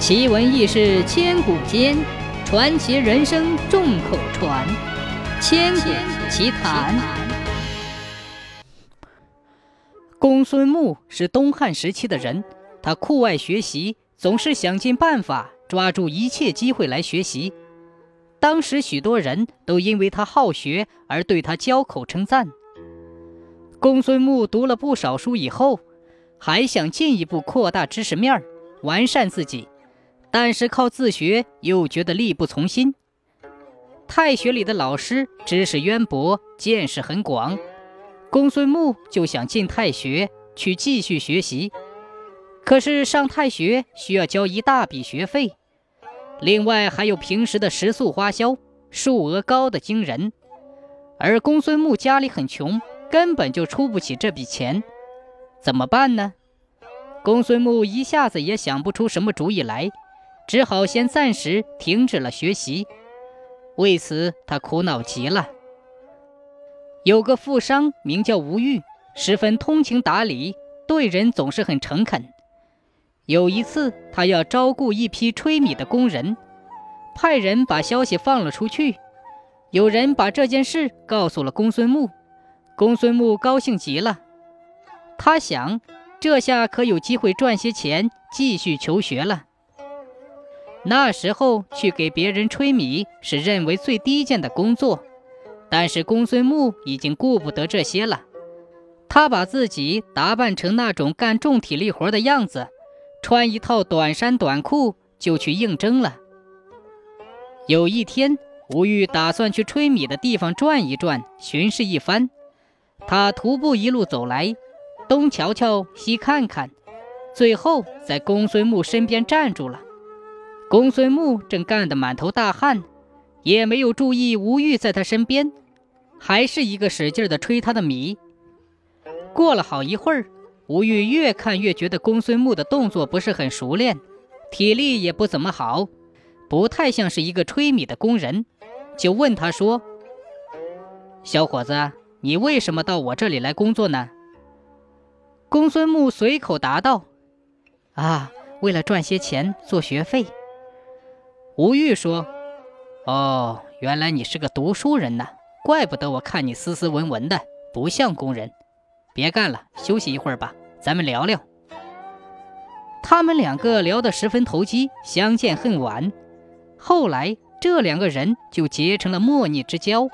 奇闻异事千古间，传奇人生众口传。千古奇谈。公孙牧是东汉时期的人，他酷爱学习，总是想尽办法抓住一切机会来学习。当时许多人都因为他好学而对他交口称赞。公孙牧读了不少书以后，还想进一步扩大知识面儿，完善自己。但是靠自学又觉得力不从心。太学里的老师知识渊博，见识很广，公孙牧就想进太学去继续学习。可是上太学需要交一大笔学费，另外还有平时的食宿花销，数额高的惊人。而公孙牧家里很穷，根本就出不起这笔钱，怎么办呢？公孙牧一下子也想不出什么主意来。只好先暂时停止了学习，为此他苦恼极了。有个富商名叫吴玉，十分通情达理，对人总是很诚恳。有一次，他要招雇一批吹米的工人，派人把消息放了出去。有人把这件事告诉了公孙牧，公孙牧高兴极了。他想，这下可有机会赚些钱，继续求学了。那时候去给别人吹米是认为最低贱的工作，但是公孙木已经顾不得这些了。他把自己打扮成那种干重体力活的样子，穿一套短衫短裤就去应征了。有一天，吴玉打算去吹米的地方转一转，巡视一番。他徒步一路走来，东瞧瞧，西看看，最后在公孙木身边站住了。公孙木正干得满头大汗，也没有注意吴玉在他身边，还是一个使劲的吹他的米。过了好一会儿，吴玉越看越觉得公孙木的动作不是很熟练，体力也不怎么好，不太像是一个吹米的工人，就问他说：“小伙子，你为什么到我这里来工作呢？”公孙木随口答道：“啊，为了赚些钱做学费。”吴玉说：“哦，原来你是个读书人呐，怪不得我看你斯斯文文的，不像工人。别干了，休息一会儿吧，咱们聊聊。”他们两个聊得十分投机，相见恨晚。后来，这两个人就结成了莫逆之交。